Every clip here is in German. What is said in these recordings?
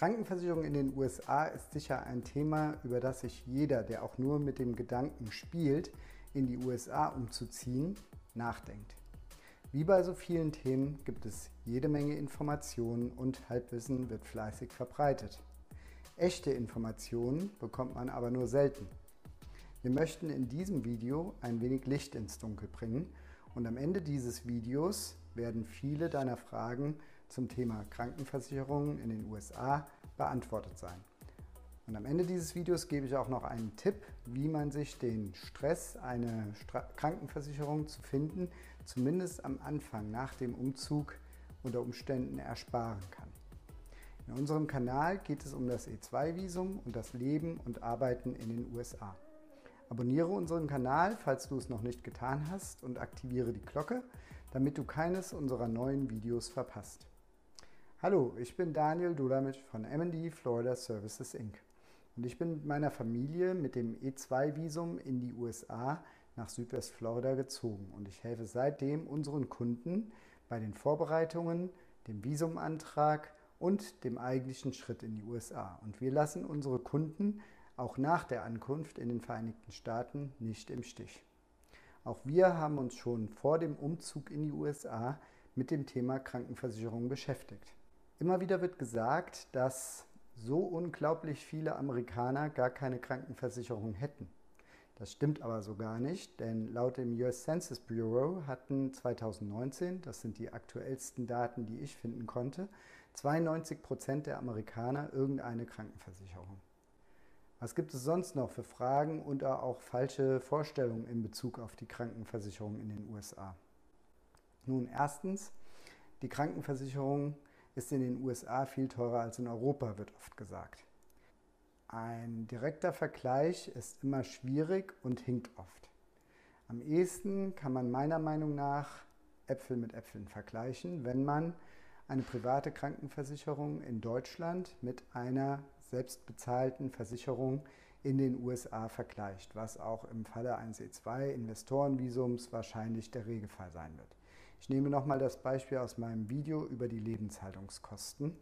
Krankenversicherung in den USA ist sicher ein Thema, über das sich jeder, der auch nur mit dem Gedanken spielt, in die USA umzuziehen, nachdenkt. Wie bei so vielen Themen gibt es jede Menge Informationen und Halbwissen wird fleißig verbreitet. Echte Informationen bekommt man aber nur selten. Wir möchten in diesem Video ein wenig Licht ins Dunkel bringen und am Ende dieses Videos werden viele deiner Fragen zum Thema Krankenversicherungen in den USA beantwortet sein. Und am Ende dieses Videos gebe ich auch noch einen Tipp, wie man sich den Stress, eine Stra Krankenversicherung zu finden, zumindest am Anfang nach dem Umzug unter Umständen ersparen kann. In unserem Kanal geht es um das E2-Visum und das Leben und Arbeiten in den USA. Abonniere unseren Kanal, falls du es noch nicht getan hast und aktiviere die Glocke, damit du keines unserer neuen Videos verpasst. Hallo, ich bin Daniel Dulamic von MD Florida Services Inc. Und ich bin mit meiner Familie mit dem E2-Visum in die USA nach Südwestflorida gezogen. Und ich helfe seitdem unseren Kunden bei den Vorbereitungen, dem Visumantrag und dem eigentlichen Schritt in die USA. Und wir lassen unsere Kunden auch nach der Ankunft in den Vereinigten Staaten nicht im Stich. Auch wir haben uns schon vor dem Umzug in die USA mit dem Thema Krankenversicherung beschäftigt. Immer wieder wird gesagt, dass so unglaublich viele Amerikaner gar keine Krankenversicherung hätten. Das stimmt aber so gar nicht, denn laut dem US Census Bureau hatten 2019, das sind die aktuellsten Daten, die ich finden konnte, 92 Prozent der Amerikaner irgendeine Krankenversicherung. Was gibt es sonst noch für Fragen und auch falsche Vorstellungen in Bezug auf die Krankenversicherung in den USA? Nun, erstens, die Krankenversicherung ist in den USA viel teurer als in Europa, wird oft gesagt. Ein direkter Vergleich ist immer schwierig und hinkt oft. Am ehesten kann man meiner Meinung nach Äpfel mit Äpfeln vergleichen, wenn man eine private Krankenversicherung in Deutschland mit einer selbstbezahlten Versicherung in den USA vergleicht, was auch im Falle eines E2-Investorenvisums wahrscheinlich der Regelfall sein wird. Ich nehme nochmal das Beispiel aus meinem Video über die Lebenshaltungskosten.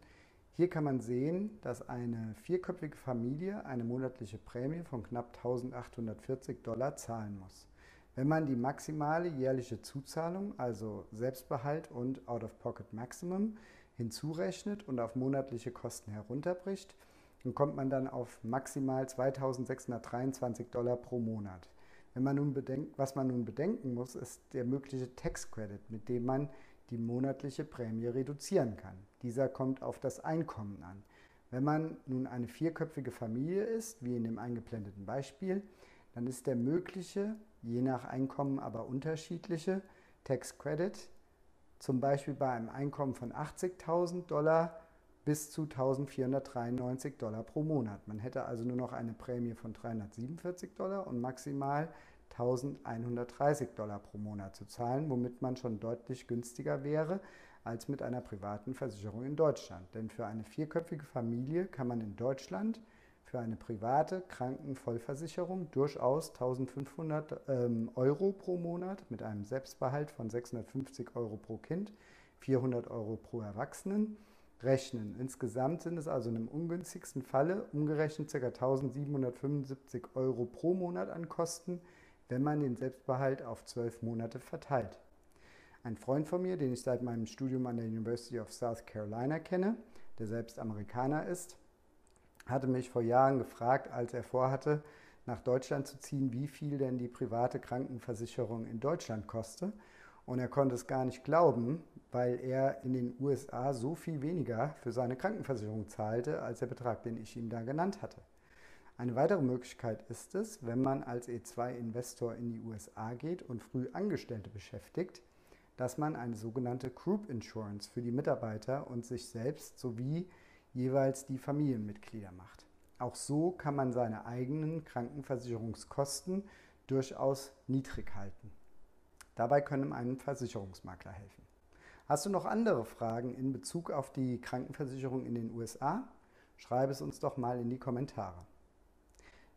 Hier kann man sehen, dass eine vierköpfige Familie eine monatliche Prämie von knapp 1840 Dollar zahlen muss. Wenn man die maximale jährliche Zuzahlung, also Selbstbehalt und Out-of-Pocket Maximum, hinzurechnet und auf monatliche Kosten herunterbricht, dann kommt man dann auf maximal 2623 Dollar pro Monat. Wenn man nun bedenkt, was man nun bedenken muss, ist der mögliche Tax Credit, mit dem man die monatliche Prämie reduzieren kann. Dieser kommt auf das Einkommen an. Wenn man nun eine vierköpfige Familie ist, wie in dem eingeblendeten Beispiel, dann ist der mögliche, je nach Einkommen aber unterschiedliche, Tax Credit zum Beispiel bei einem Einkommen von 80.000 Dollar bis zu 1493 Dollar pro Monat. Man hätte also nur noch eine Prämie von 347 Dollar und maximal 1130 Dollar pro Monat zu zahlen, womit man schon deutlich günstiger wäre als mit einer privaten Versicherung in Deutschland. Denn für eine vierköpfige Familie kann man in Deutschland für eine private Krankenvollversicherung durchaus 1500 ähm, Euro pro Monat mit einem Selbstbehalt von 650 Euro pro Kind, 400 Euro pro Erwachsenen rechnen. Insgesamt sind es also in einem ungünstigsten Falle umgerechnet ca. 1775 Euro pro Monat an Kosten, wenn man den Selbstbehalt auf zwölf Monate verteilt. Ein Freund von mir, den ich seit meinem Studium an der University of South Carolina kenne, der selbst Amerikaner ist, hatte mich vor Jahren gefragt, als er vorhatte, nach Deutschland zu ziehen, wie viel denn die private Krankenversicherung in Deutschland koste. Und er konnte es gar nicht glauben, weil er in den USA so viel weniger für seine Krankenversicherung zahlte, als der Betrag, den ich ihm da genannt hatte. Eine weitere Möglichkeit ist es, wenn man als E2-Investor in die USA geht und früh Angestellte beschäftigt, dass man eine sogenannte Group Insurance für die Mitarbeiter und sich selbst sowie jeweils die Familienmitglieder macht. Auch so kann man seine eigenen Krankenversicherungskosten durchaus niedrig halten. Dabei können einem Versicherungsmakler helfen. Hast du noch andere Fragen in Bezug auf die Krankenversicherung in den USA? Schreibe es uns doch mal in die Kommentare.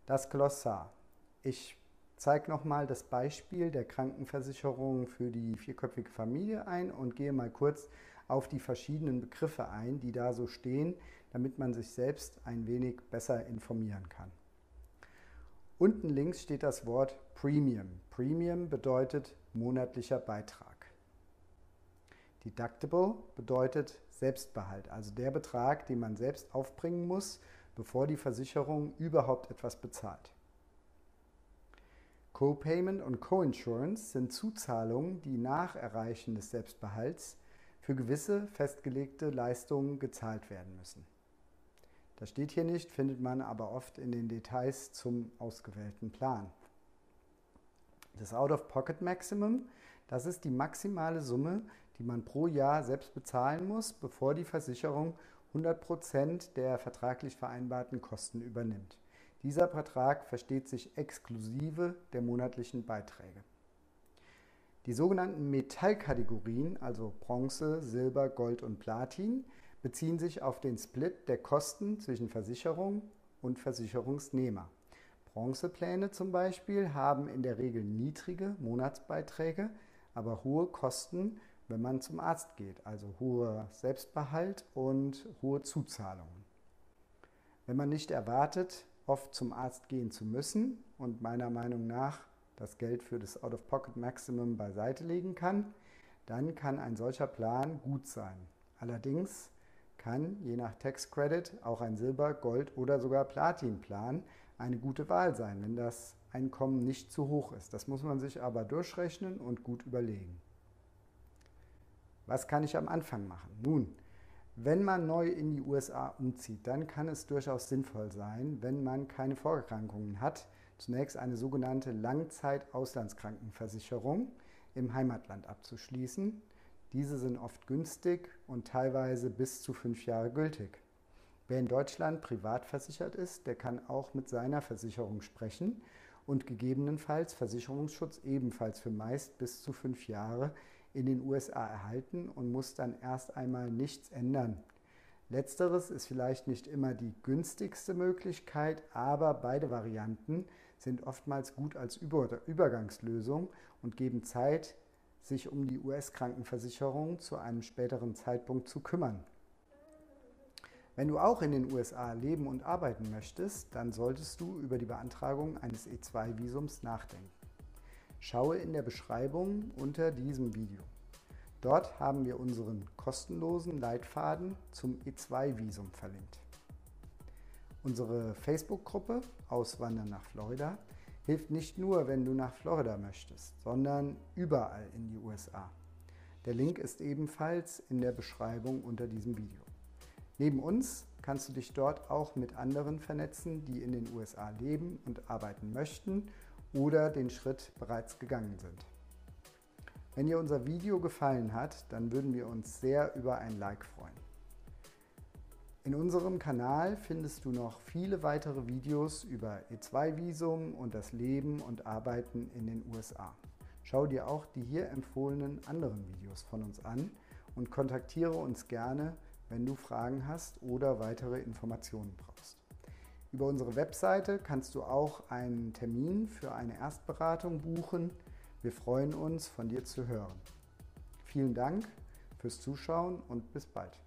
Das Glossar. Ich zeige nochmal das Beispiel der Krankenversicherung für die vierköpfige Familie ein und gehe mal kurz auf die verschiedenen Begriffe ein, die da so stehen, damit man sich selbst ein wenig besser informieren kann. Unten links steht das Wort Premium. Premium bedeutet monatlicher Beitrag. Deductible bedeutet Selbstbehalt, also der Betrag, den man selbst aufbringen muss, bevor die Versicherung überhaupt etwas bezahlt. Co-Payment und Co-Insurance sind Zuzahlungen, die nach Erreichen des Selbstbehalts für gewisse festgelegte Leistungen gezahlt werden müssen. Das steht hier nicht, findet man aber oft in den Details zum ausgewählten Plan. Das Out-of-Pocket-Maximum, das ist die maximale Summe, die man pro Jahr selbst bezahlen muss, bevor die Versicherung 100% der vertraglich vereinbarten Kosten übernimmt. Dieser Vertrag versteht sich exklusive der monatlichen Beiträge. Die sogenannten Metallkategorien, also Bronze, Silber, Gold und Platin, beziehen sich auf den Split der Kosten zwischen Versicherung und Versicherungsnehmer. Bronzepläne zum Beispiel haben in der Regel niedrige Monatsbeiträge, aber hohe Kosten, wenn man zum Arzt geht, also hoher Selbstbehalt und hohe Zuzahlungen. Wenn man nicht erwartet, oft zum Arzt gehen zu müssen und meiner Meinung nach das Geld für das Out-of-Pocket-Maximum beiseite legen kann, dann kann ein solcher Plan gut sein. Allerdings kann je nach Tax Credit auch ein Silber-, Gold- oder sogar Platin-Plan eine gute Wahl sein, wenn das Einkommen nicht zu hoch ist. Das muss man sich aber durchrechnen und gut überlegen. Was kann ich am Anfang machen? Nun, wenn man neu in die USA umzieht, dann kann es durchaus sinnvoll sein, wenn man keine Vorerkrankungen hat, zunächst eine sogenannte Langzeit-Auslandskrankenversicherung im Heimatland abzuschließen. Diese sind oft günstig und teilweise bis zu fünf Jahre gültig. Wer in Deutschland privat versichert ist, der kann auch mit seiner Versicherung sprechen und gegebenenfalls Versicherungsschutz ebenfalls für meist bis zu fünf Jahre in den USA erhalten und muss dann erst einmal nichts ändern. Letzteres ist vielleicht nicht immer die günstigste Möglichkeit, aber beide Varianten sind oftmals gut als Übergangslösung und geben Zeit, sich um die US-Krankenversicherung zu einem späteren Zeitpunkt zu kümmern. Wenn du auch in den USA leben und arbeiten möchtest, dann solltest du über die Beantragung eines E2-Visums nachdenken. Schaue in der Beschreibung unter diesem Video. Dort haben wir unseren kostenlosen Leitfaden zum E2-Visum verlinkt. Unsere Facebook-Gruppe Auswandern nach Florida hilft nicht nur, wenn du nach Florida möchtest, sondern überall in die USA. Der Link ist ebenfalls in der Beschreibung unter diesem Video. Neben uns kannst du dich dort auch mit anderen vernetzen, die in den USA leben und arbeiten möchten oder den Schritt bereits gegangen sind. Wenn dir unser Video gefallen hat, dann würden wir uns sehr über ein Like freuen. In unserem Kanal findest du noch viele weitere Videos über E2-Visum und das Leben und Arbeiten in den USA. Schau dir auch die hier empfohlenen anderen Videos von uns an und kontaktiere uns gerne, wenn du Fragen hast oder weitere Informationen brauchst. Über unsere Webseite kannst du auch einen Termin für eine Erstberatung buchen. Wir freuen uns, von dir zu hören. Vielen Dank fürs Zuschauen und bis bald.